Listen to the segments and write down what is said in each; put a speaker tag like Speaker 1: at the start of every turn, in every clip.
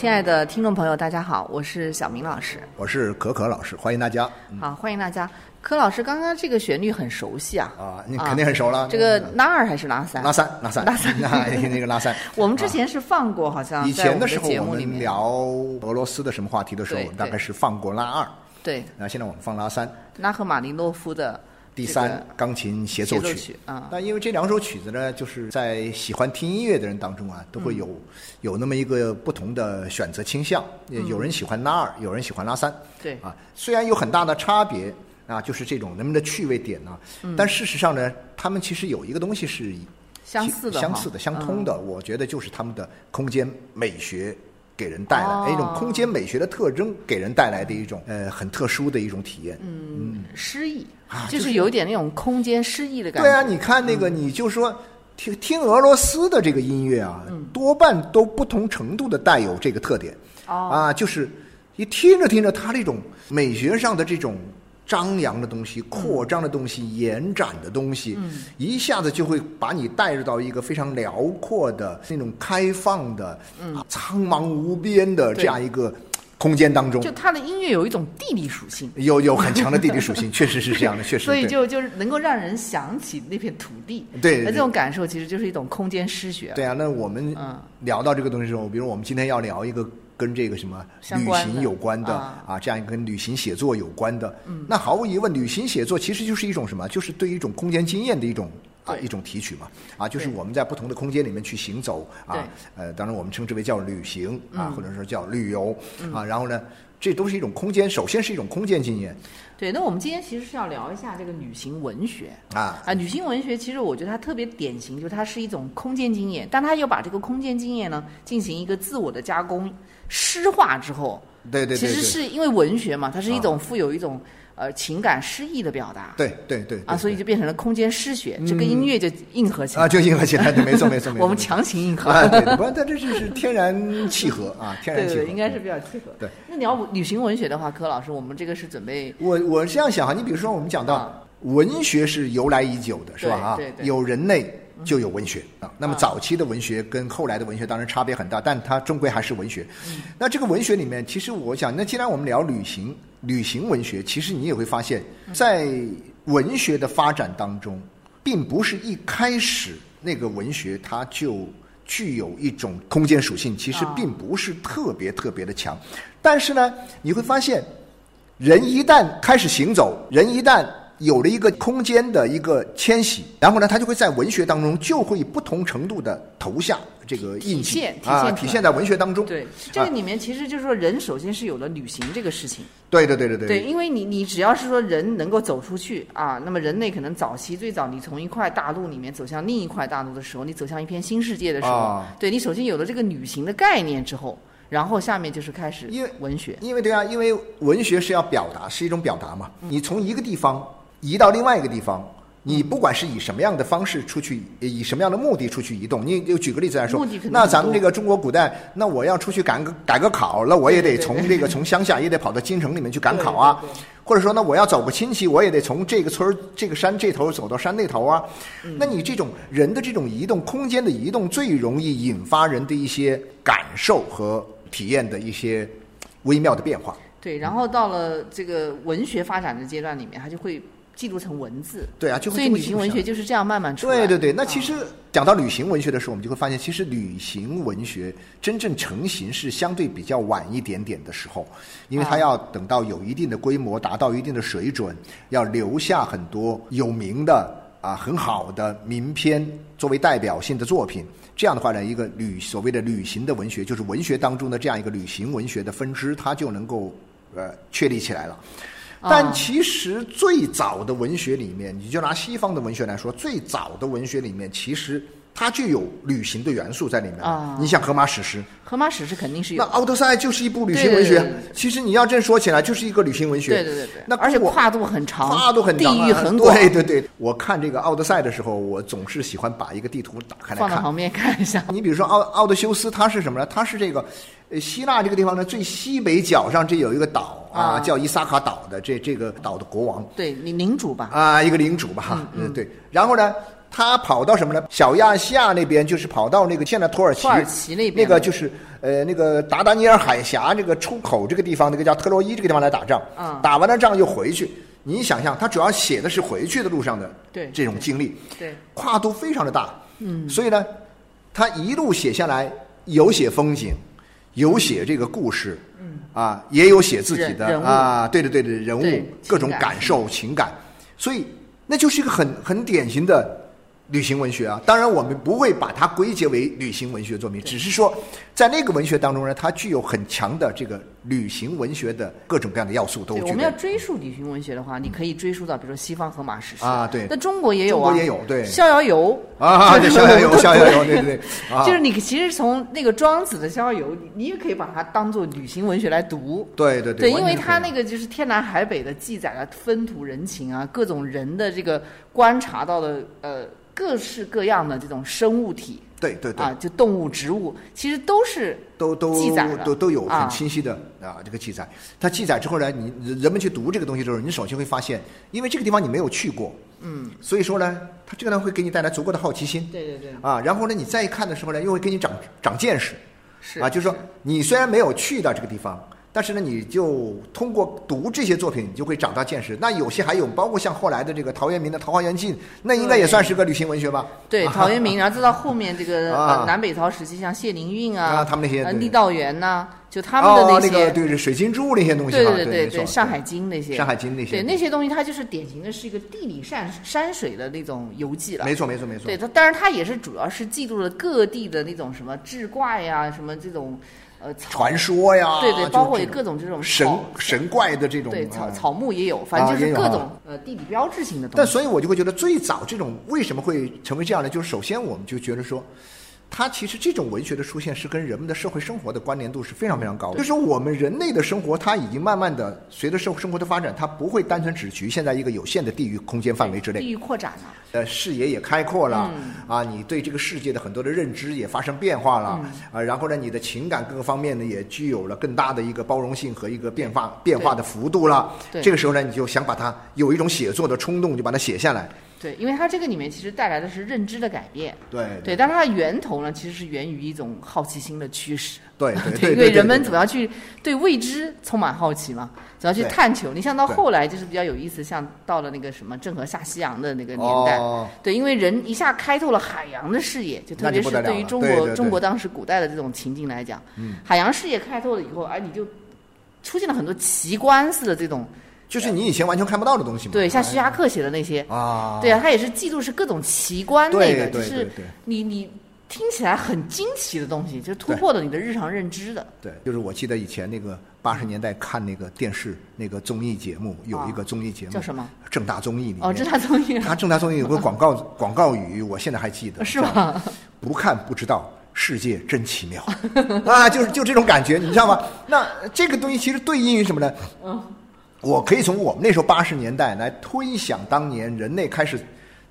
Speaker 1: 亲爱的听众朋友，大家好，我是小明老师。
Speaker 2: 我是可可老师，欢迎大家。
Speaker 1: 好，欢迎大家。柯老师，刚刚这个旋律很熟悉啊。
Speaker 2: 啊，你肯定很熟了。
Speaker 1: 这个拉二还是拉三？
Speaker 2: 拉三，拉三，
Speaker 1: 拉三。
Speaker 2: 那个拉三。
Speaker 1: 我们之前是放过，好像
Speaker 2: 以前的时候我们聊俄罗斯的什么话题的时候
Speaker 1: 对，
Speaker 2: 大概是放过拉二。
Speaker 1: 对
Speaker 2: 那现在我们放拉三，
Speaker 1: 拉赫玛尼诺夫的这
Speaker 2: 第三
Speaker 1: 个
Speaker 2: 钢琴协奏曲
Speaker 1: 曲啊
Speaker 2: 那因为这两首曲子呢，就是在喜欢听音乐的人当中啊，都会有、
Speaker 1: 嗯
Speaker 2: 有那么一个不同的选择倾向。也有人喜欢拉二，有人喜欢拉三。
Speaker 1: 嗯对
Speaker 2: 啊，虽然有很大的差别啊，就是这种人们的趣味点呢、但事实上呢，他们其实有一个东西是
Speaker 1: 嗯相似的
Speaker 2: 相似的、相通的。我觉得就是他们的空间美学。给人带来
Speaker 1: 哦
Speaker 2: 一种空间美学的特征，给人带来的一种呃很特殊的一种体验。
Speaker 1: 嗯诗意
Speaker 2: 啊，
Speaker 1: 就
Speaker 2: 就是是
Speaker 1: 有一点那种空间诗意的感觉。
Speaker 2: 对啊，你看那个，你就说听听俄罗斯的这个音乐啊，多半都不同程度的带有这个特点。
Speaker 1: 哦。
Speaker 2: 啊，就是一听着听着，它这种美学上的这种张扬的东西、扩张的东西、延展的东西，一下子就会把你带入到一个非常辽阔的那种开放的、啊苍茫无边的这样一个空间当中
Speaker 1: 就。他的音乐有一种地理属性，
Speaker 2: 有有很强的地理属性，确实是这样的，确实
Speaker 1: 所以就就是能够让人想起那片土地。
Speaker 2: 对对
Speaker 1: 那这种感受其实就是一种空间诗学。
Speaker 2: 对啊，那我们
Speaker 1: 嗯
Speaker 2: 聊到这个东西的时候，比如我们今天要聊一个跟这个什么旅行有关的
Speaker 1: 啊
Speaker 2: 啊，这样一个跟旅行写作有关的，那毫无疑问，旅行写作其实就是一种什么？就是对一种空间经验的一种。啊，一种提取嘛，啊，就是我们在不同的空间里面去行走啊，呃，当然我们称之为叫旅行
Speaker 1: 嗯。
Speaker 2: 啊，或者说叫旅游啊，然后呢，这都是一种空间，首先是一种空间经验。
Speaker 1: 对，那我们今天其实是要聊一下这个旅行文学
Speaker 2: 啊，
Speaker 1: 啊。旅行文学其实我觉得它特别典型，就是它是一种空间经验，但它又把这个空间经验呢进行一个自我的加工、诗化之后，
Speaker 2: 对对对对，
Speaker 1: 其实是因为文学嘛，它是一
Speaker 2: 啊
Speaker 1: 种富有一种呃情感诗意的表达。
Speaker 2: 对对对
Speaker 1: 啊，所以就变成了空间诗学，这跟音乐就硬合起来。
Speaker 2: 啊，就硬合起来，对，没错没错 没错，
Speaker 1: 我们强行硬合。
Speaker 2: 啊，对，不，它这是是天然契合啊，天然契合，
Speaker 1: 应该是比较契合。
Speaker 2: 对，
Speaker 1: 那你要旅行文学的话，柯老师，我们这个是准备
Speaker 2: 我我是这样想哈，你比如说我们讲到
Speaker 1: 啊
Speaker 2: 文学是由来已久的，是吧？啊
Speaker 1: 对对，对
Speaker 2: 有人类就有文学啊。那么
Speaker 1: 啊
Speaker 2: 早期的文学跟后来的文学当然差别很大，但它终归还是文学。
Speaker 1: 嗯
Speaker 2: 那这个文学里面，其实我想，那既然我们聊旅行，旅行文学，其实你也会发现，
Speaker 1: 嗯
Speaker 2: 在文学的发展当中，并不是一开始那个文学它就。具有一种空间属性，其实
Speaker 1: 啊
Speaker 2: 并不是特别特别的强，但是呢，你会发现，人一旦开始行走，人一旦有了一个空间的一个迁徙，然后呢，他就会在文学当中就会以不同程度的投下这个印
Speaker 1: 体
Speaker 2: 记
Speaker 1: 现体
Speaker 2: 啊，
Speaker 1: 现
Speaker 2: 体现在文学当中。
Speaker 1: 对这个里面，其实就是说，人首先是有了旅行这个事情。
Speaker 2: 对对对对对
Speaker 1: 对，因为你你只要是说人能够走出去啊，那么人类可能早期最早你从一块大陆里面走向另一块大陆的时候，你走向一片新世界的时候，
Speaker 2: 啊
Speaker 1: 对你首先有了这个旅行的概念之后，然后下面就是开始
Speaker 2: 因为
Speaker 1: 文学。
Speaker 2: 因为对啊，因为文学是要表达，是一种表达嘛。你从一个地方移到另外一个地方，你不管是以什么样的方式出去，以什么样的目的出去移动，你就举个例子来说那咱们这个中国古代，那我要出去赶个赶个考，那我也得从这个 从乡下也得跑到京城里面去赶考啊。或者说呢，我要走个亲戚，我也得从这个村儿、这个山这头走到山那头啊。
Speaker 1: 嗯
Speaker 2: 那你这种人的这种移动，空间的移动，最容易引发人的一些感受和体验的一些微妙的变化。
Speaker 1: 对，然后到了这个文学发展的阶段里面，它就会记录成文字。
Speaker 2: 对啊，就会
Speaker 1: 所以旅行文学就是这样慢慢出来。
Speaker 2: 对对对，那
Speaker 1: 啊
Speaker 2: 其实讲到旅行文学的时候，我们就会发现，其实旅行文学真正成型是相对比较晚一点点的时候，因为它
Speaker 1: 啊
Speaker 2: 要等到有一定的规模，达到一定的水准，要留下很多有名的啊很好的名篇作为代表性的作品。这样的话呢，一个旅所谓的旅行的文学，就是文学当中的这样一个旅行文学的分支，它就能够呃确立起来了。但其实最早的文学里面，你就拿西方的文学来说，最早的文学里面，其实它就有旅行的元素在里面。
Speaker 1: 啊
Speaker 2: 你像荷马史诗，
Speaker 1: 荷马史诗肯定是
Speaker 2: 那
Speaker 1: 有《
Speaker 2: 奥德赛》就是一部旅行文学。
Speaker 1: 对对对对
Speaker 2: 其实你要真说起来，就是一个旅行文学。
Speaker 1: 对对对对，
Speaker 2: 那
Speaker 1: 而且跨度很长，
Speaker 2: 跨度很长啊，
Speaker 1: 地域很广，
Speaker 2: 对对对，我看这个《奥德赛》的时候，我总是喜欢把一个地图打开来看。
Speaker 1: 放到旁边看一下。
Speaker 2: 你比如说奥奥德修斯，它是什么呢？它是这个，呃，希腊这个地方的最西北角上，这有一个岛啊，
Speaker 1: 啊
Speaker 2: 叫伊萨卡岛的这这个岛的国王
Speaker 1: 对领领主吧，
Speaker 2: 啊，一个领主吧，哈，嗯，对。然后呢，他跑到什么呢？小亚细亚那边，就是跑到那个现在土耳其，
Speaker 1: 土耳其那边
Speaker 2: 那个就是呃那个达达尼尔海峡这个出口这个地方，那个叫特洛伊这个地方来打仗。
Speaker 1: 嗯
Speaker 2: 打完了仗又回去。你想象，他主要写的是回去的路上的
Speaker 1: 对
Speaker 2: 这种经历。
Speaker 1: 对，
Speaker 2: 跨度非常的大，嗯，所以呢，他一路写下来，有写风景，有写这个故事，嗯，啊，也有写自己的啊，对对对对，人物各种
Speaker 1: 感
Speaker 2: 受情感，所以那就是一个很很典型的旅行文学啊。当然，我们不会把它归结为旅行文学作品，只是说在那个文学当中呢，它具有很强的这个旅行文学的各种各样的要素都
Speaker 1: 对，我们要。追溯旅行文学的话，你可以追溯到比如说西方荷马史诗
Speaker 2: 啊对。
Speaker 1: 那中国也有啊，
Speaker 2: 中国也有对。
Speaker 1: 逍遥游。
Speaker 2: 啊，对逍遥游，逍遥游，对对
Speaker 1: 就是你其实从那个庄子的《逍遥游》，你你也可以把它当做旅行文学来读。
Speaker 2: 对对
Speaker 1: 对，对因为它那个就是天南海北的记载了风土人情啊，各种人的这个观察到的呃各式各样的这种生物体
Speaker 2: 对对对
Speaker 1: 啊，就动物、植物，其实都是
Speaker 2: 都都
Speaker 1: 记载了
Speaker 2: 都都有
Speaker 1: 啊
Speaker 2: 很清晰的啊这个记载。它记载之后呢，你人们去读这个东西的时候，你首先会发现，因为这个地方你没有去过，嗯，所以说呢，它这个呢会给你带来足够的好奇心
Speaker 1: 对对对，
Speaker 2: 啊。然后呢，你再一看的时候呢，又会给你长长见识
Speaker 1: 是
Speaker 2: 啊，就是说你虽然没有去到这个地方。但是呢，你就通过读这些作品，你就会长大见识。那有些还有，包括像后来的这个陶渊明的《桃花源记》，那应该也算是个旅行文学吧？
Speaker 1: 对，
Speaker 2: 啊
Speaker 1: 陶渊明，然后再到后面这个、南北朝时期，像谢灵运啊，
Speaker 2: 啊他们那些对
Speaker 1: 呃郦道元呐、就他们的
Speaker 2: 那，
Speaker 1: 些，
Speaker 2: 那个对是水晶柱那些东西
Speaker 1: 对，
Speaker 2: 对
Speaker 1: 对对对，上海经那些，
Speaker 2: 上海经那些
Speaker 1: 对那些东西，它就是典型的是一个地理山山水的那种游记了。
Speaker 2: 没错没错没错。
Speaker 1: 对它，当然它也是主要是记录了各地的那种什么志怪呀，什么这种呃
Speaker 2: 传说呀，
Speaker 1: 对对，包括各种这种
Speaker 2: 神神怪的这种
Speaker 1: 对草木也有，反正就是各种呃地理标志性的东西。
Speaker 2: 但所以我就会觉得，最早这种为什么会成为这样呢？就是首先我们就觉得说，它其实这种文学的出现是跟人们的社会生活的关联度是非常非常高的。就是说，我们人类的生活，它已经慢慢的随着社会生活的发展，它不会单纯只局限在一个有限的地域空间范围之内。
Speaker 1: 地域扩展了。
Speaker 2: 呃，视野也开阔了，
Speaker 1: 嗯
Speaker 2: 啊，你对这个世界的很多的认知也发生变化了，
Speaker 1: 嗯
Speaker 2: 啊，然后呢，你的情感各个方面呢也具有了更大的一个包容性和一个变化变化的幅度了。这个时候呢，你就想把它有一种写作的冲动，就把它写下来。
Speaker 1: 对，因为它这个里面其实带来的是认知的改变。
Speaker 2: 对
Speaker 1: 对，但是它的源头呢，其实是源于一种好奇心的驱使。
Speaker 2: 对 对
Speaker 1: 对，
Speaker 2: 对，
Speaker 1: 因为人们总要去对未知充满好奇嘛，总要去探求。你像到后来就是比较有意思，像到了那个什么郑和下西洋的那个年代，
Speaker 2: 哦
Speaker 1: 对，因为人一下开拓了海洋的视野，就特别
Speaker 2: 是
Speaker 1: 对于中国中国当时古代的这种情境来讲，
Speaker 2: 嗯
Speaker 1: 海洋视野开拓了以后，哎，你就出现了很多奇观似的这种，
Speaker 2: 就是你以前完全看不到的东西嘛。
Speaker 1: 对，像
Speaker 2: 哎
Speaker 1: 徐霞客写的那些，
Speaker 2: 啊，
Speaker 1: 对啊，他也是记录是各种奇观
Speaker 2: 对
Speaker 1: 那个，就是
Speaker 2: 对对对
Speaker 1: 你你听起来很惊奇的东西，就是突破了你的日常认知的。
Speaker 2: 对，就是我记得以前那个八十年代看那个电视那个综艺节目，有一个综艺节目
Speaker 1: 叫什么？
Speaker 2: 正大综艺里面。
Speaker 1: 哦，正大综艺
Speaker 2: 他正大综艺有个 广告广告语，我现在还记得，
Speaker 1: 是吗？
Speaker 2: 不看不知道，世界真奇妙 啊！就是就这种感觉，你知道吗？那这个东西其实对应于什么呢？
Speaker 1: 嗯，
Speaker 2: 我可以从我们那时候八十年代来推想，当年人类开始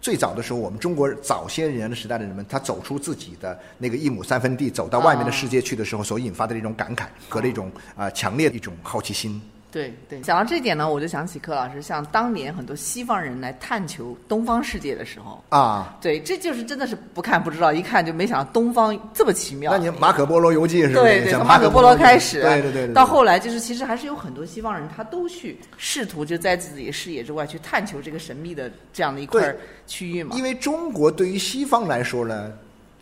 Speaker 2: 最早的时候，我们中国早些年的时代的人们，他走出自己的那个一亩三分地，走到外面的世界去的时候，所引发的这种感慨和这种啊、强烈的一种好奇心。
Speaker 1: 对对，讲到这一点呢，我就想起柯老师，像当年很多西方人来探求东方世界的时候，
Speaker 2: 啊，
Speaker 1: 对，这就是真的是不看不知道，一看就没想到东方这么奇妙。
Speaker 2: 那你马可波罗游记是吧？
Speaker 1: 对对，从马可波罗开始，
Speaker 2: 对对对对，
Speaker 1: 到后来就是其实还是有很多西方人，他都去试图就在自己的视野之外去探求这个神秘的这样的一块区域嘛。
Speaker 2: 因为中国对于西方来说呢，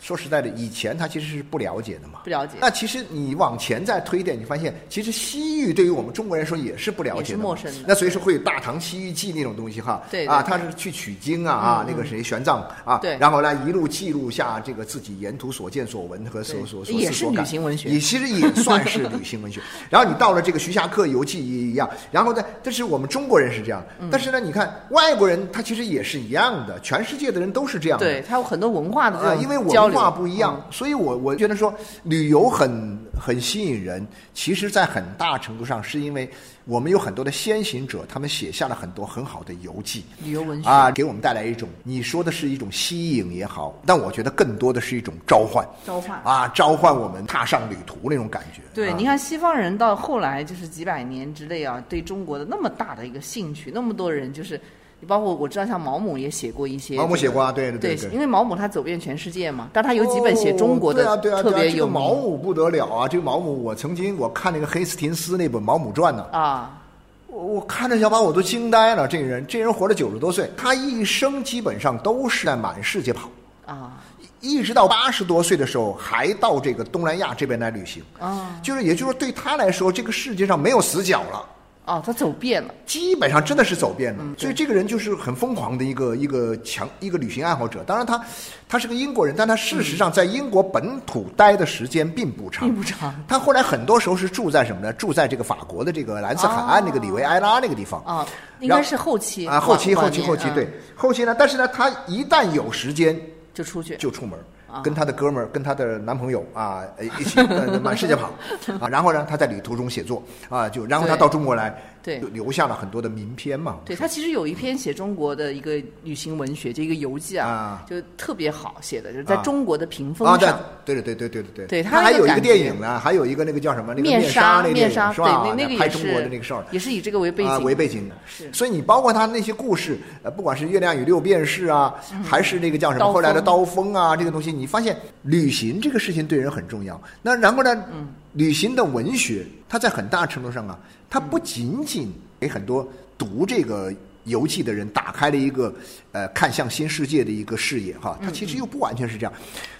Speaker 2: 说实在的，以前他其实是不了解的嘛。
Speaker 1: 不了解。
Speaker 2: 那其实你往前再推一点，你发现其实西域对于我们中国人说也是不了解的
Speaker 1: 陌生的
Speaker 2: 那所以说会有《大唐西域记》那种东西哈，
Speaker 1: 对对
Speaker 2: 啊，他是去取经啊啊，那个谁玄奘啊，
Speaker 1: 对。
Speaker 2: 然后呢一路记录下这个自己沿途所见所闻和所所所
Speaker 1: 也是
Speaker 2: 思所感。
Speaker 1: 旅行文学。
Speaker 2: 也其实也算是旅行文学。然后你到了这个徐霞客游记也一样，然后呢，这是我们中国人是这样，
Speaker 1: 嗯。
Speaker 2: 但是呢，你看外国人他其实也是一样的，全世界的人都是这样的。
Speaker 1: 对，他有很多文化的
Speaker 2: 啊，因为
Speaker 1: 交流
Speaker 2: 文化不一样，所以我我觉得说旅游很很吸引人。其实，在很大程度上是因为我们有很多的先行者，他们写下了很多很好的游记
Speaker 1: 旅游文学
Speaker 2: 啊，给我们带来一种你说的是一种吸引也好，但我觉得更多的是一种召唤
Speaker 1: 召唤。
Speaker 2: 啊，召唤我们踏上旅途那种感觉。
Speaker 1: 对，
Speaker 2: 啊
Speaker 1: 你看西方人到后来就是几百年之内啊，对中国的那么大的一个兴趣，那么多人就是，你包括我知道像毛姆也写过一些、
Speaker 2: 毛姆写过啊，对
Speaker 1: 对
Speaker 2: 对，
Speaker 1: 因为毛姆他走遍全世界嘛，但他有几本写中国的
Speaker 2: 哦对啊对啊
Speaker 1: 特别有
Speaker 2: 毛姆不得了啊！这个毛姆，我曾经我看那个黑斯廷斯那本《毛姆传》呢，
Speaker 1: 啊，
Speaker 2: 我我看着小把我都惊呆了。这个人，这人活了九十多岁，他一生基本上都是在满世界跑，
Speaker 1: 啊
Speaker 2: 一直到八十多岁的时候还到这个东南亚这边来旅行。
Speaker 1: 啊
Speaker 2: 就是，也就是说，对他来说，这个世界上没有死角了。
Speaker 1: 哦，他走遍了，
Speaker 2: 基本上真的是走遍
Speaker 1: 嗯
Speaker 2: 了，所以这个人就是很疯狂的一个一个强一个旅行爱好者。当然他他是个英国人，但他事实上在英国本土待的时间并不长，
Speaker 1: 并不长。
Speaker 2: 他后来很多时候是住在什么呢？住在这个法国的这个蓝色海岸那个里维埃拉那个地方。
Speaker 1: 啊，应该是后期
Speaker 2: 啊，后期后期后期，对，后期呢，但是呢，他一旦有时间
Speaker 1: 就出去。
Speaker 2: 就出门。
Speaker 1: 啊，
Speaker 2: 跟她的哥们儿、跟她的男朋友啊，一起满世界跑啊。然后呢，她在旅途中写作啊，就然后
Speaker 1: 她
Speaker 2: 到中国来，
Speaker 1: 对
Speaker 2: 就留下了很多的名篇嘛。
Speaker 1: 对他其实有一篇写中国的一个旅行文学，就一个游记啊，
Speaker 2: 啊
Speaker 1: 就特别好写的，就是在
Speaker 2: 啊
Speaker 1: 中国的屏风
Speaker 2: 啊，对
Speaker 1: 上。
Speaker 2: 对对对对对对
Speaker 1: 对
Speaker 2: 他还有一个电影呢，还有一个那个叫什么那个
Speaker 1: 面
Speaker 2: 纱那个
Speaker 1: 面纱，对，
Speaker 2: 是吧？
Speaker 1: 那那个也
Speaker 2: 拍中国的那个事儿。
Speaker 1: 也是以这个为背景，
Speaker 2: 啊，为背景的，
Speaker 1: 是
Speaker 2: 所以你包括他那些故事，呃，不管是《月亮与六便士》啊，还是那个叫什么后来的《刀锋》啊，这个东西，你发现旅行这个事情对人很重要。那然后呢，
Speaker 1: 嗯
Speaker 2: 旅行的文学，它在很大程度上啊，它
Speaker 1: 嗯
Speaker 2: 不仅仅给很多读这个。游记的人打开了一个呃看向新世界的一个视野哈，它其实又不完全是这样。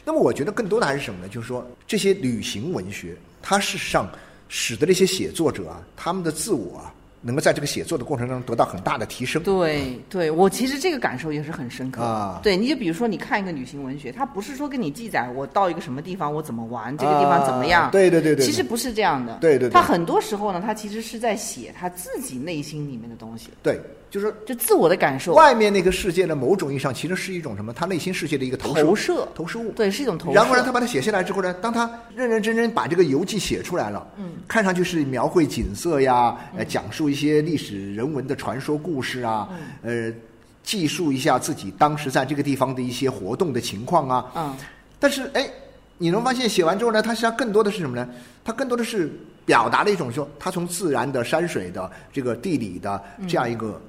Speaker 2: 那么我觉得更多的还是什么呢？就是说这些旅行文学，它事实上使得这些写作者啊，他们的自我啊，能够在这个写作的过程中得到很大的提升。
Speaker 1: 对对，我其实这个感受也是很深刻
Speaker 2: 啊
Speaker 1: 对，你就比如说，你看一个旅行文学，它不是说跟你记载我到一个什么地方我怎么玩，这个地方怎么样。
Speaker 2: 啊对对对对，
Speaker 1: 其实不是这样的。
Speaker 2: 对对对
Speaker 1: 他很多时候呢，他其实是在写他自己内心里面的东西，
Speaker 2: 对，就是
Speaker 1: 就自我的感受、
Speaker 2: 外面那个世界的，某种意义上其实是一种什么？他内心世界的一个投射
Speaker 1: 投射。
Speaker 2: 投射物。
Speaker 1: 对，是一种投射。
Speaker 2: 然后呢，他把它写下来之后呢，当他认认真真把这个游记写出来了，嗯，看上去是描绘景色呀，呃，讲述一些历史人文的传说故事啊，嗯呃，记述一下自己当时在这个地方的一些活动的情况啊，
Speaker 1: 嗯，
Speaker 2: 但是哎，你能发现写完之后呢，他实际上更多的是什么呢？他更多的是表达了一种说，他从自然的、山水的、这个地理的这样一个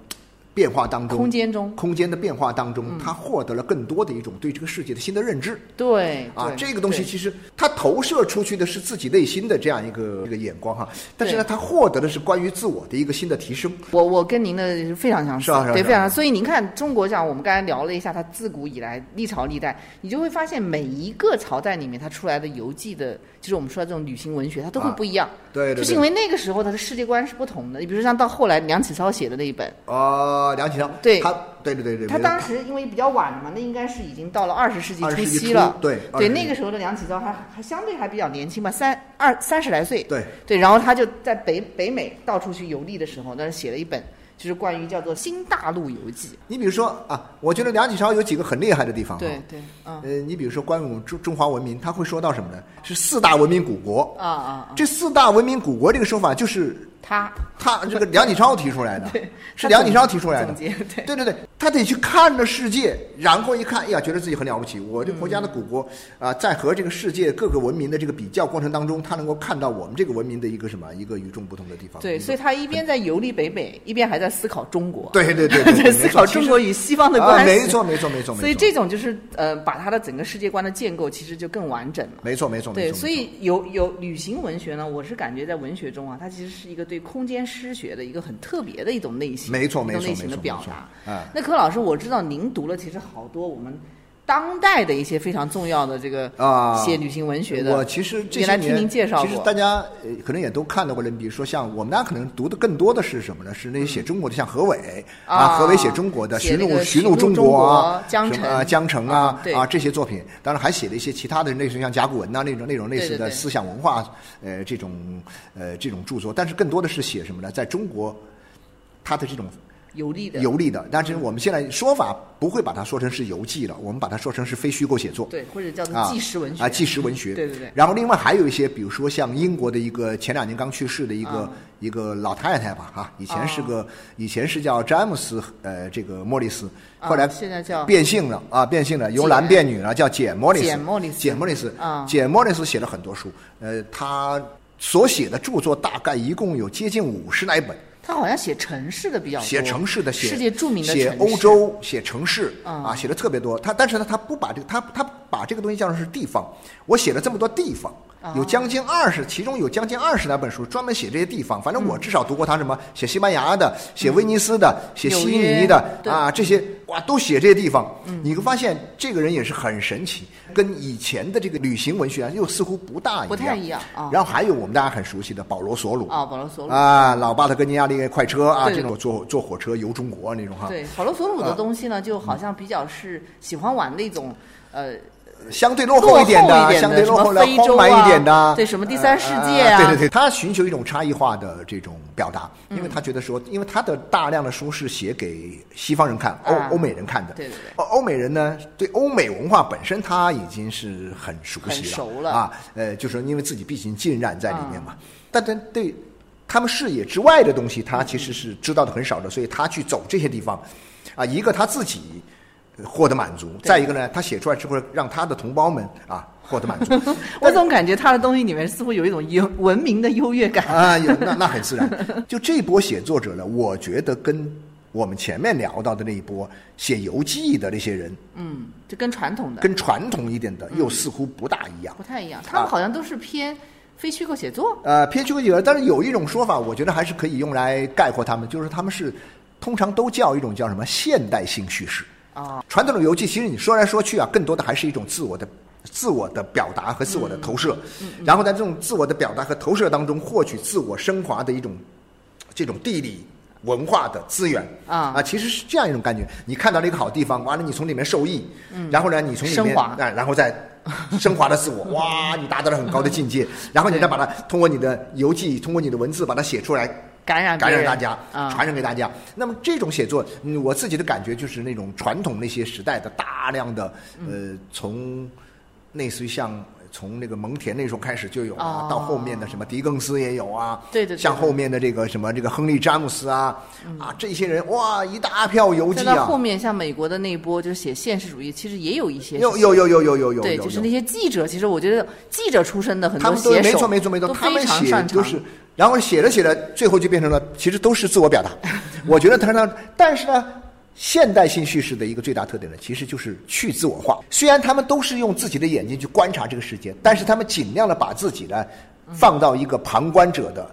Speaker 2: 变化当中，
Speaker 1: 空间中，
Speaker 2: 空间的变化当中，他获得了更多的一种对这个世界的新的认知
Speaker 1: 对
Speaker 2: 啊。这个东西其实它投射出去的是自己内心的这样一个这个眼光哈，但是呢，他获得的是关于自我的一个新的提升。
Speaker 1: 我我跟您的非常相似，对，非常。所以您看，中国讲我们刚才聊了一下，它自古以来历朝历代，你就会发现每一个朝代里面它出来的游记的，就是我们说的这种旅行文学，它都会
Speaker 2: 啊
Speaker 1: 不一样。
Speaker 2: 对
Speaker 1: 就是因为那个时候他的世界观是不同的。你比如说像到后来梁启超写的那一本，
Speaker 2: 呃，梁启超，
Speaker 1: 对
Speaker 2: 他，对对对对，
Speaker 1: 他当时因为比较晚了嘛，那应该是已经到了二十世纪初期了。
Speaker 2: 对
Speaker 1: 对，那个时候的梁启超还还相对还比较年轻吧，三二三十来岁。
Speaker 2: 对
Speaker 1: 对，然后他就在北北美到处去游历的时候，那写了一本就是关于叫做《新大陆游记
Speaker 2: 你比如说啊，我觉得梁启超有几个很厉害的地》。方哈。
Speaker 1: 对对，嗯
Speaker 2: 呃，你比如说关于我们中中华文明，他会说到什么呢？是四大文明古国。
Speaker 1: 啊啊啊，
Speaker 2: 这四大文明古国这个说法，就是
Speaker 1: 他
Speaker 2: 他这个梁启超提出来的，
Speaker 1: 对
Speaker 2: 是梁启超提出来的
Speaker 1: 对。
Speaker 2: 对对对，他得去看着世界，然后一看，哎呀，觉得自己很了不起。我这国家的古国啊、在和这个世界各个文明的这个比较过程当中，他能够看到我们这个文明的一个什么，一个与众不同的地方。
Speaker 1: 对，所以他一边在游历北美，一边还在思考中国。
Speaker 2: 对对对对对
Speaker 1: 在思考中国与西方的
Speaker 2: 啊，
Speaker 1: 关系。
Speaker 2: 没错没错没错没错。
Speaker 1: 所以这种就是呃，把他的整个世界观的建构其实就更完整了。
Speaker 2: 没错没错没
Speaker 1: 对，
Speaker 2: 错。
Speaker 1: 所以有有旅行文学呢，我是感觉在文学中啊，它其实是一个对空间诗学的一个很特别的一种类型，
Speaker 2: 没错没错
Speaker 1: 一种类型的表达。
Speaker 2: 啊，
Speaker 1: 那柯老师，我知道您读了其实好多我们当代的一些非常重要的这个
Speaker 2: 啊
Speaker 1: 写旅行文学的。
Speaker 2: 我其实这些年
Speaker 1: 您介绍过
Speaker 2: 其实大家呃可能也都看到过了，比如说像我们大家可能读的更多的是什么呢？是那些写中国的，像何伟
Speaker 1: 啊
Speaker 2: 何伟写中国的《
Speaker 1: 写那个
Speaker 2: 寻路寻
Speaker 1: 寻路中
Speaker 2: 中国》啊，
Speaker 1: 江城
Speaker 2: 啊江城
Speaker 1: 啊
Speaker 2: 啊这些作品，当然还写了一些其他的类似像甲骨文呐那种那种类似的思想文化呃这种呃这种著作，但是更多的是写什么呢？在中国，他的这种
Speaker 1: 游历的。
Speaker 2: 游历的，但是我们现在说法不会把它说成是游记了，我们把它说成是非虚构写作。
Speaker 1: 对，或者叫做
Speaker 2: 啊
Speaker 1: 纪实文学。
Speaker 2: 啊，纪实文学。
Speaker 1: 对对对。
Speaker 2: 然后另外还有一些，比如说像英国的一个前两年刚去世的一个、
Speaker 1: 啊。
Speaker 2: 一个老太太吧，哈，以前是
Speaker 1: 哦
Speaker 2: 个、以前是叫詹姆斯呃这个莫里斯，
Speaker 1: 啊
Speaker 2: 后来
Speaker 1: 现在叫
Speaker 2: 变性了啊，变性了，由男变女了，叫简莫里斯。
Speaker 1: 简莫里斯。
Speaker 2: 简莫里斯
Speaker 1: 啊。
Speaker 2: 简莫里斯写了很多书，呃，他所写的著作大概一共有接近五十来本。
Speaker 1: 他好像写城市的比较多，
Speaker 2: 写城市的，写
Speaker 1: 世界著名的
Speaker 2: 写欧洲，写城市
Speaker 1: 嗯
Speaker 2: 啊，写的特别多。他但是呢，他不把这个他他把这个东西叫成是地方。我写了这么多地方，
Speaker 1: 啊
Speaker 2: 有将近二十，其中有将近二十来本书专门写这些地方。反正我至少读过他什么写西班牙的，写威尼斯的，写悉尼的啊，这些哇都写这些地方。你会发现这个人也是很神奇，跟以前的这个旅行文学啊又似乎不大一样。
Speaker 1: 不太一样啊
Speaker 2: 然后还有我们大家很熟悉的保罗索鲁
Speaker 1: 啊，保罗索鲁。
Speaker 2: 啊，老巴特哥尼亚那个快车啊，这种坐坐火车游中国那种哈。
Speaker 1: 对，保罗索鲁的
Speaker 2: 啊
Speaker 1: 东西呢，就好像比较是喜欢玩那种呃
Speaker 2: 相对落
Speaker 1: 落
Speaker 2: 后一点的，相对落后的
Speaker 1: 什么非洲
Speaker 2: 荒蛮
Speaker 1: 啊
Speaker 2: 一点的，
Speaker 1: 对什么第三世界
Speaker 2: 呃
Speaker 1: 啊
Speaker 2: 对对对，他寻求一种差异化的这种表达，因为
Speaker 1: 嗯
Speaker 2: 他觉得说，因为他的大量的书是写给西方人看、欧
Speaker 1: 啊。
Speaker 2: 欧美人看的，
Speaker 1: 对对对。
Speaker 2: 欧欧美人呢，对欧美文化本身他已经是很熟悉
Speaker 1: 很熟了。
Speaker 2: 啊，呃，就是因为自己毕竟浸染在里面
Speaker 1: 啊
Speaker 2: 嘛，但但对。他们视野之外的东西，他其实是知道的很少的，所以他去走这些地方，啊，一个他自己呃获得满足，再一个呢，他写出来之后让他的同胞们啊获得满足。
Speaker 1: 我总感觉他的东西里面似乎有一种优文明的优越感。
Speaker 2: 啊，有那那很自然。就这波写作者呢，我觉得跟我们前面聊到的那一波写游记的那些人，
Speaker 1: 嗯，就跟传统的
Speaker 2: 跟传统一点的又似乎不大一样
Speaker 1: 不。太一样，他们好像都是偏非虚构写作。
Speaker 2: 呃，偏虚构写作，但是有一种说法，我觉得还是可以用来概括他们，就是他们是通常都叫一种叫什么现代性叙事。
Speaker 1: 啊，
Speaker 2: 传统的游记，其实你说来说去啊，更多的还是一种自我的、自我的表达和自我的投射，然后在这种自我的表达和投射当中，获取自我升华的一种这种地理。文化的资源。
Speaker 1: 啊。
Speaker 2: 啊，其实是这样一种感觉。你看到了一个好地方，完了你从里面受益，然后呢，你从里面啊，然后再升华了自我，哇，你达到了很高的境界，然后你再把它通过你的游记，通过你的文字把它写出来，
Speaker 1: 感染
Speaker 2: 感染大家，
Speaker 1: 啊。
Speaker 2: 传染给大家。那么这种写作，嗯，我自己的感觉就是那种传统那些时代的大量的，
Speaker 1: 嗯。
Speaker 2: 呃，从类似于像。从那个蒙田那时候开始就有啊，
Speaker 1: 哦。
Speaker 2: 到后面的什么狄更斯也有啊，
Speaker 1: 对对对
Speaker 2: 像后面的这个什么这个亨利詹姆斯啊，啊这些人哇一大票游记啊。
Speaker 1: 到后，面，像美国的那一波，就是写现实主义，其实也有一些
Speaker 2: 有有有有有有有
Speaker 1: 对，就是那些记者，其实我觉得记者出身的很多写手，没
Speaker 2: 错没错没错，他们写。就是，然后写着写着，最后就变成了，其实都是自我表达。我觉得他呢，但是呢，现代性叙事的一个最大特点呢，其实就是去自我化。虽然他们都是用自己的眼睛去观察这个世界，但是他们尽量的把自己呢放到一个旁观者的。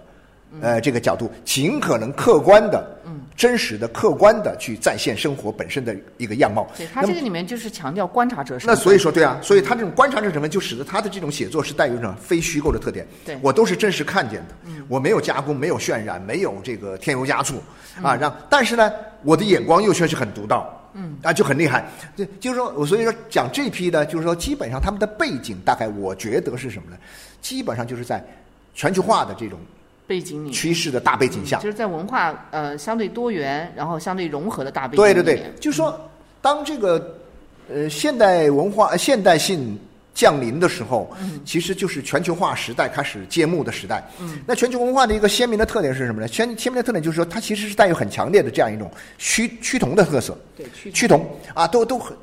Speaker 2: 呃，这个角度尽可能客观的、嗯，真实的、客观的去再现生活本身的一个样貌。
Speaker 1: 对他这个里面就是强调观察者身
Speaker 2: 那。所以说，对啊，所以他这种观察者成分就使得他的这种写作是带有一种非虚构的特点。
Speaker 1: 对
Speaker 2: 我都是真实看见的，我没有加工，没有渲染，没有这个添油加醋啊，让但是呢，我的眼光又确实很独到。嗯啊，就很厉害。对，就是说，我所以说讲这批呢，就是说，基本上他们的背景大概我觉得是什么呢？基本上就是在全球化的这种
Speaker 1: 背景里，
Speaker 2: 趋势的大背景下，
Speaker 1: 就是在文化呃相对多元，然后相对融合的大背景
Speaker 2: 对对对，就是说，当这个呃现代文化、呃现代性降临的时候，嗯其实就是全球化时代开始揭幕的时代。嗯，那全球文化的一个鲜明的特点是什么呢？鲜鲜明的特点就是说，它其实是带有很强烈的这样一种趋趋同的特色。
Speaker 1: 对趋
Speaker 2: 趋同啊，都都很，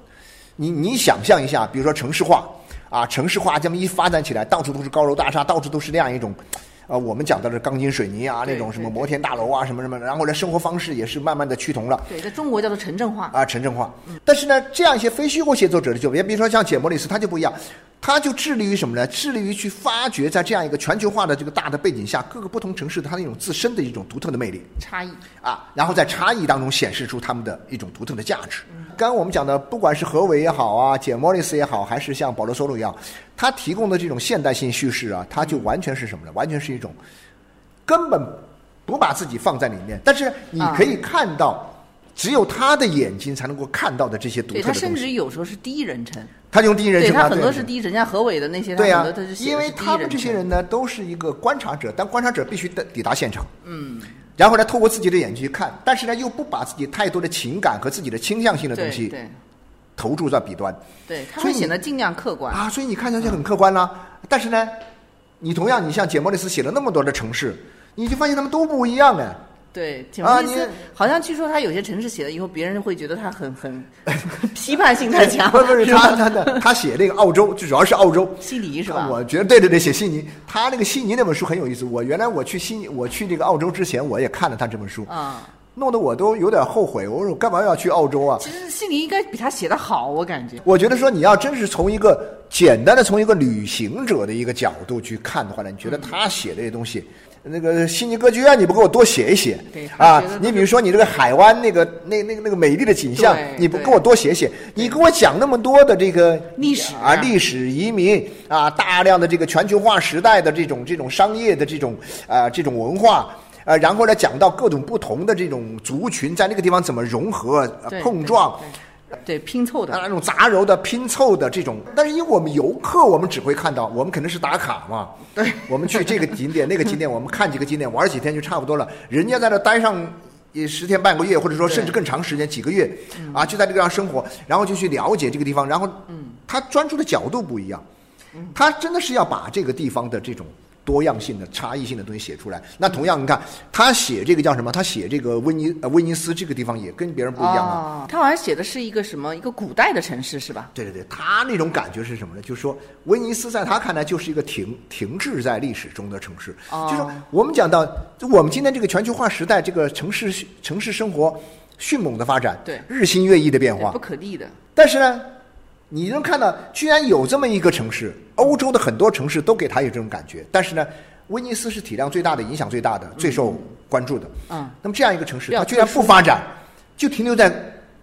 Speaker 2: 你你想象一下，比如说城市化啊，城市化这么一发展起来，到处都是高楼大厦，到处都是那样一种。呃，我们讲到的钢筋水泥啊，那种什么摩天大楼啊，什么什么，然后呢，生活方式也是慢慢的趋同了。
Speaker 1: 对，在中国叫做城镇化。
Speaker 2: 啊，城镇化。但是呢，这样一些非虚构写作者的就别，比如说像简·莫里斯，他就不一样，他就致力于什么呢？致力于去发掘在这样一个全球化的这个大的背景下，各个不同城市它的一种自身的一种独特的魅力
Speaker 1: 差异，
Speaker 2: 啊，然后在差异当中显示出他们的一种独特的价值。刚刚我们讲的，不管是何伟也好啊，简·莫里斯也好，还是像保罗·索鲁一样，他提供的这种现代性叙事啊，他就完全是什么呢？完全是一种根本不把自己放在里面，但是你可以看到，只有他的眼睛才能够看到的这些独
Speaker 1: 对他甚至
Speaker 2: 特的东西。
Speaker 1: 有时候是第一人称，
Speaker 2: 他用第一人称啊，
Speaker 1: 对他很多是第一人，像何伟的那些，
Speaker 2: 对呀、
Speaker 1: 他很多他是
Speaker 2: 因为他们这些人呢，都是一个观察者，但观察者必须得抵达现场，嗯，然后呢，透过自己的眼睛去看，但是呢，又不把自己太多的情感和自己的倾向性的东西投注在笔端
Speaker 1: 对，他
Speaker 2: 所以
Speaker 1: 显得尽量客观。
Speaker 2: 啊，所以你看上去很客观啦、但是呢，你同样，你像简·莫里斯写了那么多的城市，你就发现他们都不一样哎。
Speaker 1: 对，简
Speaker 2: 啊
Speaker 1: 莫里斯
Speaker 2: 你
Speaker 1: 好像据说他有些城市写了以后，别人会觉得他很很 批判性太强，
Speaker 2: 不 是不是，他他的他写那个澳洲，就主要是澳洲。
Speaker 1: 悉尼是吧？
Speaker 2: 我觉得对对对，写悉尼，他那个悉尼那本书很有意思。我原来我去悉尼，我去这个澳洲之前，我也看了他这本书，
Speaker 1: 啊、
Speaker 2: 弄得我都有点后悔。我说我干嘛要去澳洲啊？
Speaker 1: 其实悉尼应该比他写的好，我感觉。
Speaker 2: 我觉得说你要真是从一个简单的从一个旅行者的一个角度去看的话呢，你觉得他写这些东西，那个悉尼歌剧院你不给我多写一写
Speaker 1: 对
Speaker 2: 啊？你比如说你这个海湾那个那那个那个美丽的景象你不给我多写写？你给我讲那么多的这个
Speaker 1: 历史
Speaker 2: 啊，历史移民啊，大量的这个全球化时代的这种这种商业的这种啊这种文化。呃，然后呢，讲到各种不同的这种族群在那个地方怎么融合、呃碰撞，
Speaker 1: 对拼凑的，
Speaker 2: 啊，那种杂糅的、拼凑的这种，但是因为我们游客，我们只会看到，我们肯定是打卡嘛。对，我们去这个景点、那个景点，我们看几个景点，玩几天就差不多了。人家在那待上也十天半个月，或者说甚至更长时间，几个月，啊，就在这个地方生活，然后就去了解这个地方，然后，嗯，他专注的角度不一样，他真的是要把这个地方的这种。多样性的、差异性的东西写出来。那同样，你看他写这个叫什么？他写这个威尼呃威尼斯这个地方也跟别人不一样啊。
Speaker 1: 哦他好像写的是一个什么一个古代的城市是吧？
Speaker 2: 对对对，他那种感觉是什么呢？就是说，威尼斯在他看来就是一个停停滞在历史中的城市。
Speaker 1: 哦
Speaker 2: 就是说我们讲到，就我们今天这个全球化时代，这个城市城市生活迅猛的发展，
Speaker 1: 对
Speaker 2: 日新月异的变化
Speaker 1: 不。可逆的。
Speaker 2: 但是呢，你能看到，居然有这么一个城市，欧洲的很多城市都给他有这种感觉。但是呢，威尼斯是体量最大的、影响最大的、最受关注的。
Speaker 1: 嗯，
Speaker 2: 那么这样一个城市，它居然不发展，就停留在，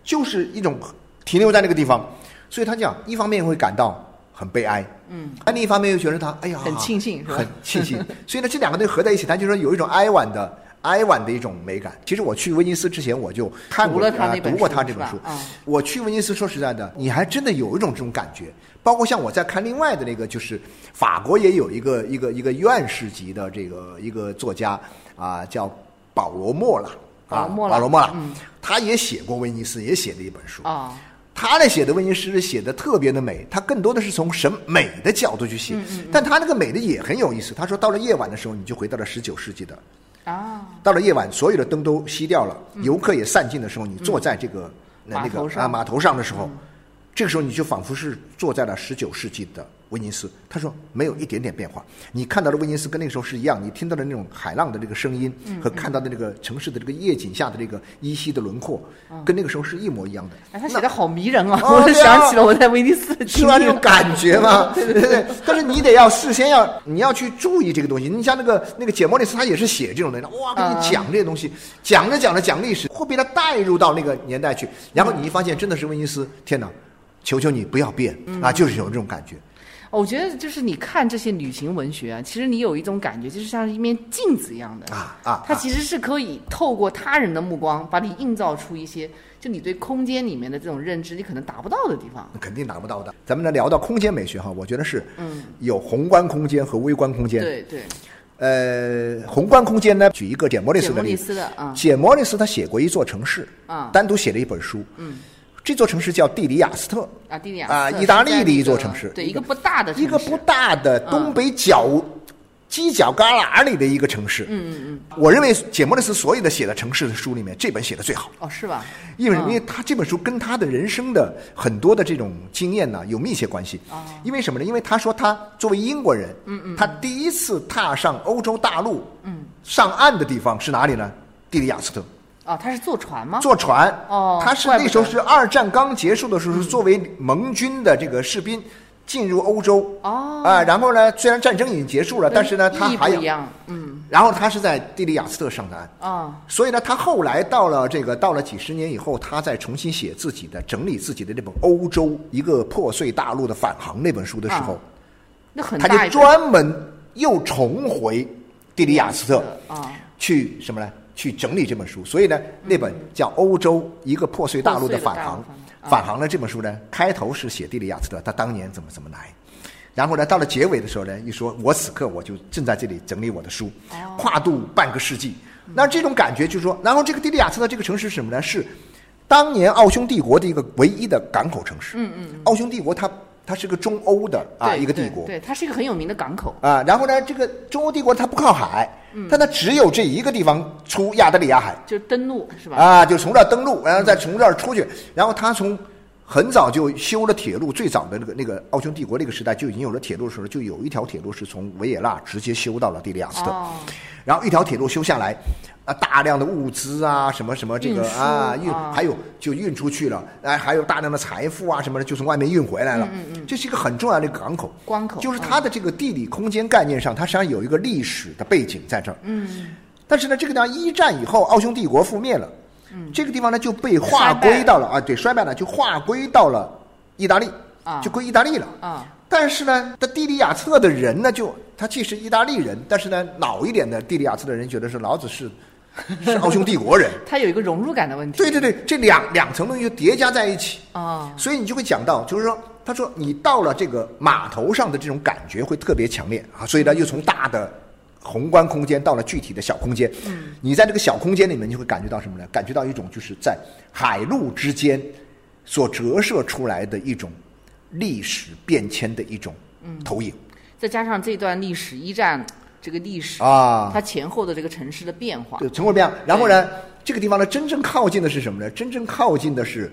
Speaker 2: 就是一种停留在那个地方，所以他讲，一方面会感到很悲哀，嗯，但另一方面又觉得他，哎呀，
Speaker 1: 很庆幸
Speaker 2: 很庆幸。所以呢，这两个东西合在一起，他就说有一种哀婉的。哀婉的一种美感。其实我去威尼斯之前，我就看过
Speaker 1: 他
Speaker 2: 啊读过他这本书。
Speaker 1: 嗯
Speaker 2: 我去威尼斯，说实在的，你还真的有一种这种感觉。包括像我在看另外的那个，就是法国也有一个一个一个院士级的这个一个作家啊，叫保罗莫拉啊，
Speaker 1: 保罗莫拉
Speaker 2: 他也写过威尼斯，也写了一本书。
Speaker 1: 啊，
Speaker 2: 他那写的威尼斯写的特别的美，他更多的是从审美的角度去写，但他那个美的也很有意思。他说，到了夜晚的时候，你就回到了十九世纪的
Speaker 1: 啊，
Speaker 2: 到了夜晚，所有的灯都熄掉了，游客也散尽的时候，你坐在这个、那那个啊码头上的时候，这个时候你就仿佛是坐在了十九世纪的威尼斯。他说没有一点点变化，你看到的威尼斯跟那个时候是一样，你听到的那种海浪的这个声音和看到的那个城市的这个夜景下的这个依稀的轮廓，跟那个时候是一模一样的。
Speaker 1: 哎，他写的好迷人啊！
Speaker 2: 哦
Speaker 1: 我想起了我在威尼斯的
Speaker 2: 是那种感觉嘛，对对对。但是你得要事先要，你要去注意这个东西。你像那个那个简·莫里斯，他也是写这种的，哇，跟你讲这些东西，讲着讲着讲历史，会被他带入到那个年代去。然后你一发现真的是威尼斯，天哪！求求你不要变啊！就是有这种感觉。
Speaker 1: 我觉得就是你看这些旅行文学啊，其实你有一种感觉，就是像一面镜子一样的
Speaker 2: 啊啊啊
Speaker 1: 它其实是可以透过他人的目光，把你映照出一些就你对空间里面的这种认知，你可能达不到的地方。
Speaker 2: 那肯定达不到的。咱们呢聊到空间美学哈，我觉得是，嗯，有宏观空间和微观空间。，
Speaker 1: 对对，
Speaker 2: 呃，宏观空间呢，举一个简·莫里斯
Speaker 1: 简莫里
Speaker 2: 的例子。
Speaker 1: 斯的啊
Speaker 2: 简·莫里斯他写过一座城市，
Speaker 1: 啊
Speaker 2: 单独写了一本书，嗯，这座城市叫蒂里亚斯特，
Speaker 1: 啊，蒂里亚
Speaker 2: 啊
Speaker 1: 斯特
Speaker 2: 意大利的一座城市
Speaker 1: 对，
Speaker 2: 一个
Speaker 1: 不大的
Speaker 2: 一个不大的东北角、犄角旮旯里的一个城市。嗯嗯嗯。我认为简·莫里斯所有的写的城市的书里面，这本写的最好，
Speaker 1: 哦，是吧？
Speaker 2: 因为因为他这本书跟他的人生的很多的这种经验呢有密切关系。
Speaker 1: 哦
Speaker 2: 因为什么呢？因为他说他作为英国人，嗯嗯，他第一次踏上欧洲大陆，嗯，上岸的地方是哪里呢？蒂里亚斯特。
Speaker 1: 哦，他是坐船吗？
Speaker 2: 坐船，
Speaker 1: 哦
Speaker 2: 他是那时候是二战刚结束的时候，是作为盟军的这个士兵进入欧洲。
Speaker 1: 哦，
Speaker 2: 啊，然后呢，虽然战争已经结束了，但是呢，他还有，
Speaker 1: 一样，嗯。
Speaker 2: 然后他是在蒂里亚斯特上的岸。
Speaker 1: 啊
Speaker 2: 所以呢，他后来到了这个到了几十年以后，他再重新写自己的整理自己的这本《欧洲一个破碎大陆的返航》那本书的时候，
Speaker 1: 那很
Speaker 2: 他就专门又重回蒂里亚斯特
Speaker 1: 啊，
Speaker 2: 去什么呢？去整理这本书。所以呢，那本叫《欧洲一个破碎大陆的返航
Speaker 1: 返航
Speaker 2: 返航的这本书呢，开头是写蒂里亚斯特他当年怎么怎么来。然后呢，到了结尾的时候呢，一说我此刻我就正在这里整理我的书，跨度半个世纪。那这种感觉就是说，然后这个蒂里亚斯特这个城市是什么呢？是当年奥匈帝国的一个唯一的港口城市。
Speaker 1: 嗯嗯，
Speaker 2: 奥匈帝国它它是个中欧的啊一个帝国，
Speaker 1: 对对，它是一个很有名的港口，
Speaker 2: 啊，然后呢，这个中欧帝国它不靠海，
Speaker 1: 嗯。
Speaker 2: 但它只有这一个地方出亚得里亚海。
Speaker 1: 就是登陆是吧？
Speaker 2: 啊，就从这儿登陆，然后再从这儿出去，然后它从很早就修了铁路，最早的那个那个奥匈帝国那个时代就已经有了铁路的时候，就有一条铁路是从维也纳直接修到了蒂里亚斯特，
Speaker 1: 哦，
Speaker 2: 然后一条铁路修下来，啊，大量的物资啊，什么什么这个
Speaker 1: 运
Speaker 2: 啊运，
Speaker 1: 啊
Speaker 2: 还有就运出去了，哎，还有大量的财富啊什么的，就从外面运回来了。
Speaker 1: 嗯嗯嗯
Speaker 2: 这是一个很重要的一个港口。
Speaker 1: 关口
Speaker 2: 就是它的这个地理空间概念上，它实际上有一个历史的背景在这儿。
Speaker 1: 嗯，
Speaker 2: 但是呢，这个地方一战以后，奥匈帝国覆灭了，
Speaker 1: 嗯
Speaker 2: 这个地方呢就被划归到了啊，对，衰败了，就划归到了意大利，
Speaker 1: 啊
Speaker 2: 就归意大利了。
Speaker 1: 啊，
Speaker 2: 但是呢，这蒂里亚斯特的人呢，就他既是意大利人，但是呢，老一点的蒂里亚特的人觉得是老子是 是奥匈帝国人。
Speaker 1: 他有一个融入感的问题。
Speaker 2: 对对对，这两两层东西就叠加在一起，
Speaker 1: 啊，
Speaker 2: 所以你就会讲到，就是说，他说你到了这个码头上的这种感觉会特别强烈啊，所以呢，又从大的宏观空间到了具体的小空间。嗯，你在这个小空间里面，你会感觉到什么呢？感觉到一种就是在海陆之间所折射出来的一种历史变迁的一种投影
Speaker 1: 再加上这段历史，一战这个历史，
Speaker 2: 啊。
Speaker 1: 它前后的这个城市的变化。
Speaker 2: 对，成果变化。然后呢，这个地方呢，真正靠近的是什么呢？真正靠近的是，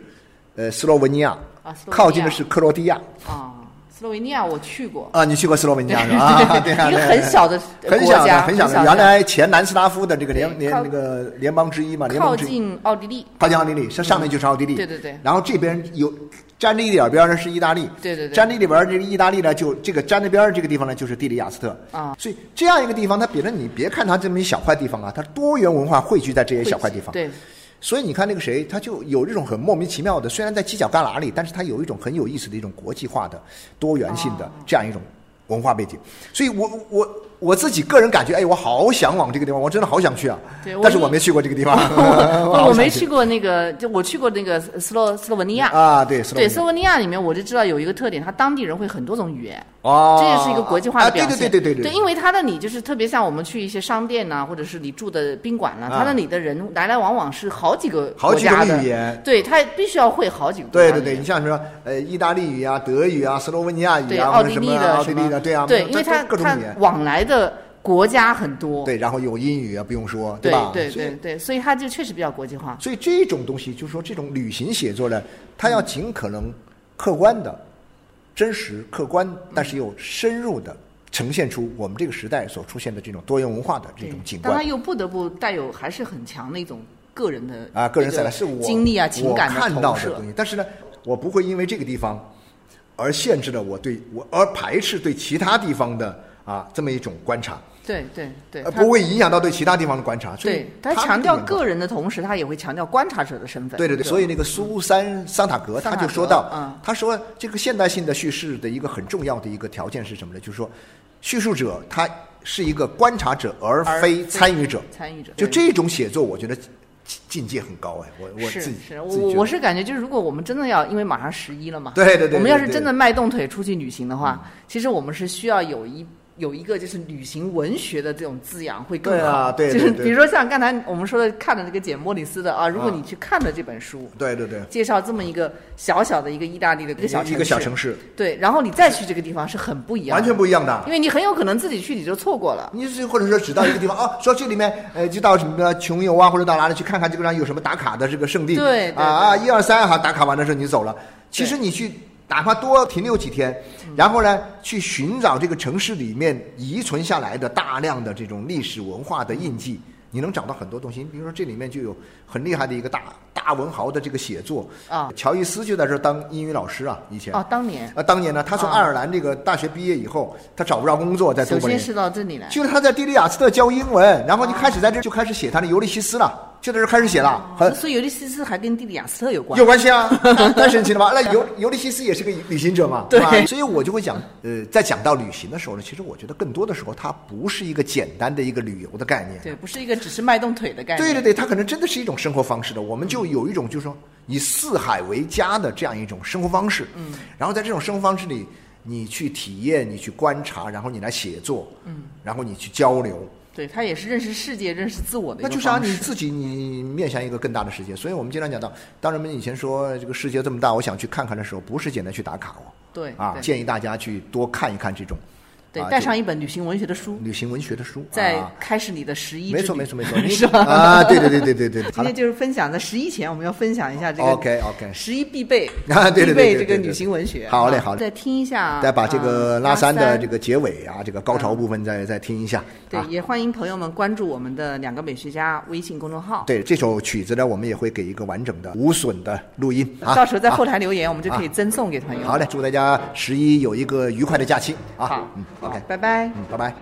Speaker 2: 呃，斯洛文尼亚，
Speaker 1: 啊，斯洛文尼亚。
Speaker 2: 靠近的是克罗地亚。
Speaker 1: 啊，斯洛文尼亚我去过，
Speaker 2: 啊。你去过斯洛文尼亚是吧？啊，对啊，
Speaker 1: 一个
Speaker 2: 对
Speaker 1: 很小的
Speaker 2: 很小的，很小的，原来前南斯拉夫的这个联联那个联邦之一嘛，联
Speaker 1: 靠
Speaker 2: 邦之一，
Speaker 1: 近奥地利，
Speaker 2: 靠近奥地利，上上面就是奥地利，
Speaker 1: 对对对。
Speaker 2: 然后这边有沾着一点边儿呢是意大利，
Speaker 1: 对对对。
Speaker 2: 沾着一点边儿这个意大利呢，就这个沾着边儿这个地方呢就是蒂里亚斯特。
Speaker 1: 啊，
Speaker 2: 所以这样一个地方，它别人你别看它这么一小块地方啊，它多元文化汇聚在这些小块地方，
Speaker 1: 对，
Speaker 2: 所以你看那个谁，他就有这种很莫名其妙的，虽然在犄角旮旯里，但是他有一种很有意思的一种国际化的、多元性的
Speaker 1: 哦
Speaker 2: 这样一种文化背景。所以我我我自己个人感觉，哎，我好想往这个地方，我真的好想去啊。
Speaker 1: 对！
Speaker 2: 但是我没去过这个地方，
Speaker 1: 我没去过那个，就我去过那个斯洛斯洛文尼亚。
Speaker 2: 啊，对，斯洛文尼亚。
Speaker 1: 对斯洛文尼亚里面，我就知道有一个特点，它当地人会很多种语言，
Speaker 2: 哦，
Speaker 1: 这也是一个国际化的
Speaker 2: 啊
Speaker 1: 表现。
Speaker 2: 对对对对
Speaker 1: 对，因为它那里就是特别像我们去一些商店呐、或者是你住的宾馆呐、
Speaker 2: 啊。
Speaker 1: 它那里的人来来往往是好几个
Speaker 2: 好几种语言。
Speaker 1: 对他必须要会好几个国
Speaker 2: 对对对，你像什么呃，意大利语啊、德语啊、斯洛文尼亚语
Speaker 1: 对
Speaker 2: 啊，
Speaker 1: 奥地利的
Speaker 2: 奥地利的，对啊，
Speaker 1: 对，因为它它
Speaker 2: 各种语言，
Speaker 1: 往来的国家很多，
Speaker 2: 对，然后有英语啊，不用说，
Speaker 1: 对
Speaker 2: 吧？
Speaker 1: 对对对，所以它就确实比较国际化。
Speaker 2: 所以这种东西，就是说这种旅行写作呢，它要尽可能客观的、真实、客观，但是又深入的呈现出我们这个时代所出现的这种多元文化的这种景
Speaker 1: 但它
Speaker 2: 观
Speaker 1: 又不得不带有还是很强的一种个人的
Speaker 2: 啊，个人色彩
Speaker 1: 经历啊、情感
Speaker 2: 我看到的东。西。但是呢，我不会因为这个地方而限制了我对我而排斥对其他地方的啊这么一种观察，
Speaker 1: 对对对，
Speaker 2: 不会影响到对其他地方的观察。
Speaker 1: 对他强调
Speaker 2: 个
Speaker 1: 个人的同时，他也会强调观察者的身份。
Speaker 2: 对对对，所以那个苏珊桑塔格他就说到，
Speaker 1: 嗯
Speaker 2: 他说这个现代性的叙事的一个很重要的一个条件是什么呢？就是说，叙述者他是一个观察者，而
Speaker 1: 而
Speaker 2: 非参与者。
Speaker 1: 参与者
Speaker 2: 就这种写作，我觉得境境界很高哎，我我自己
Speaker 1: 是，我我是感觉，就是如果我们真的要，因为马上十一了嘛，
Speaker 2: 对对对
Speaker 1: 我们要是真的迈动腿出去旅行的话，其实我们是需要有一有一个就是旅行文学的这种滋养会更
Speaker 2: 对啊
Speaker 1: 好。
Speaker 2: 对对对
Speaker 1: 就是比如说像刚才我们说的看的那个简·莫里斯的啊，如果
Speaker 2: 啊
Speaker 1: 你去看了这本书，
Speaker 2: 对对对，
Speaker 1: 介绍这么一个小小的一个意大利的一个小城市，
Speaker 2: 一个小城市，
Speaker 1: 对，然后你再去这个地方是很不一样的，
Speaker 2: 完全不一样的。
Speaker 1: 因为你很有可能自己去你就错过了。
Speaker 2: 你是或者说只到一个地方啊，说这里面呃就到什么穷游啊，或者到哪里去看看这个地方有什么打卡的这个圣地，
Speaker 1: 对对
Speaker 2: 啊啊一二三哈打卡完的时候你走了。其实你去哪怕多停留几天，然后呢去寻找这个城市里面遗存下来的大量的这种历史文化的印记。你能找到很多东西，你比如说这里面就有很厉害的一个大大大文豪的这个写作
Speaker 1: 啊
Speaker 2: 乔伊斯就在这儿当英语老师啊，以前
Speaker 1: 哦，当年
Speaker 2: 啊，当年呢，他从
Speaker 1: 啊
Speaker 2: 爱尔兰这个大学毕业以后，他找不着工作，在都柏林，
Speaker 1: 首先是到这里来，
Speaker 2: 就是他在蒂利亚斯特教英文，然后就开始在这就开始写他的《尤利西斯》了，就在这儿开始写了，很
Speaker 1: 所以尤利西斯还跟蒂里亚斯特有关。
Speaker 2: 有关系啊，太神奇了吧？那尤尤利西斯也是个旅行者嘛，
Speaker 1: 对
Speaker 2: 吧？所以我就会讲，呃，在讲到旅行的时候呢，其实我觉得更多的时候，它不是一个简单的一个旅游的概念。
Speaker 1: 对，不是一个只是迈动腿的概念。
Speaker 2: 对对对，它可能真的是一种生活方式的。我们就有一种就是说以四海为家的这样一种生活方式。嗯，然后在这种生活方式里，你去体验，你去观察，然后你来写作，嗯，然后你去交流。
Speaker 1: 对，他也是认识世界、认识自我的一个
Speaker 2: 那就是让。你自己，你面向一个更大的世界。所以我们经常讲到，当人们以前说这个世界这么大，我想去看看的时候，不是简单去打卡哦，
Speaker 1: 对
Speaker 2: 啊，建议大家去多看一看这种
Speaker 1: 带上一本旅行文学的书，
Speaker 2: 旅行文学的书，
Speaker 1: 再
Speaker 2: 啊
Speaker 1: 开始你的十一之
Speaker 2: 没错没错没错，你
Speaker 1: 是吧？
Speaker 2: 啊，对对对对对对，
Speaker 1: 今天就是分享在十一前，我们要分享一下这个
Speaker 2: OK OK，
Speaker 1: 十一必备
Speaker 2: 啊对对对
Speaker 1: 必备这个旅行文学。啊
Speaker 2: 好嘞好嘞
Speaker 1: 再听一下，
Speaker 2: 再把这个
Speaker 1: 啊
Speaker 2: 拉三的这
Speaker 1: 个。
Speaker 2: 结尾啊，这个高潮部分再再听一下
Speaker 1: 对，
Speaker 2: 啊。
Speaker 1: 也欢迎朋友们关注我们的两个美学家微信公众号。
Speaker 2: 对这首曲子呢，我们也会给一个完整的无损的录音啊。
Speaker 1: 到时候在后
Speaker 2: 啊
Speaker 1: 台留言，我们就可以赠送给朋友。
Speaker 2: 好嘞，祝大家十一有一个愉快的假期啊。
Speaker 1: 好
Speaker 2: 嗯
Speaker 1: 拜拜，
Speaker 2: 嗯，拜拜。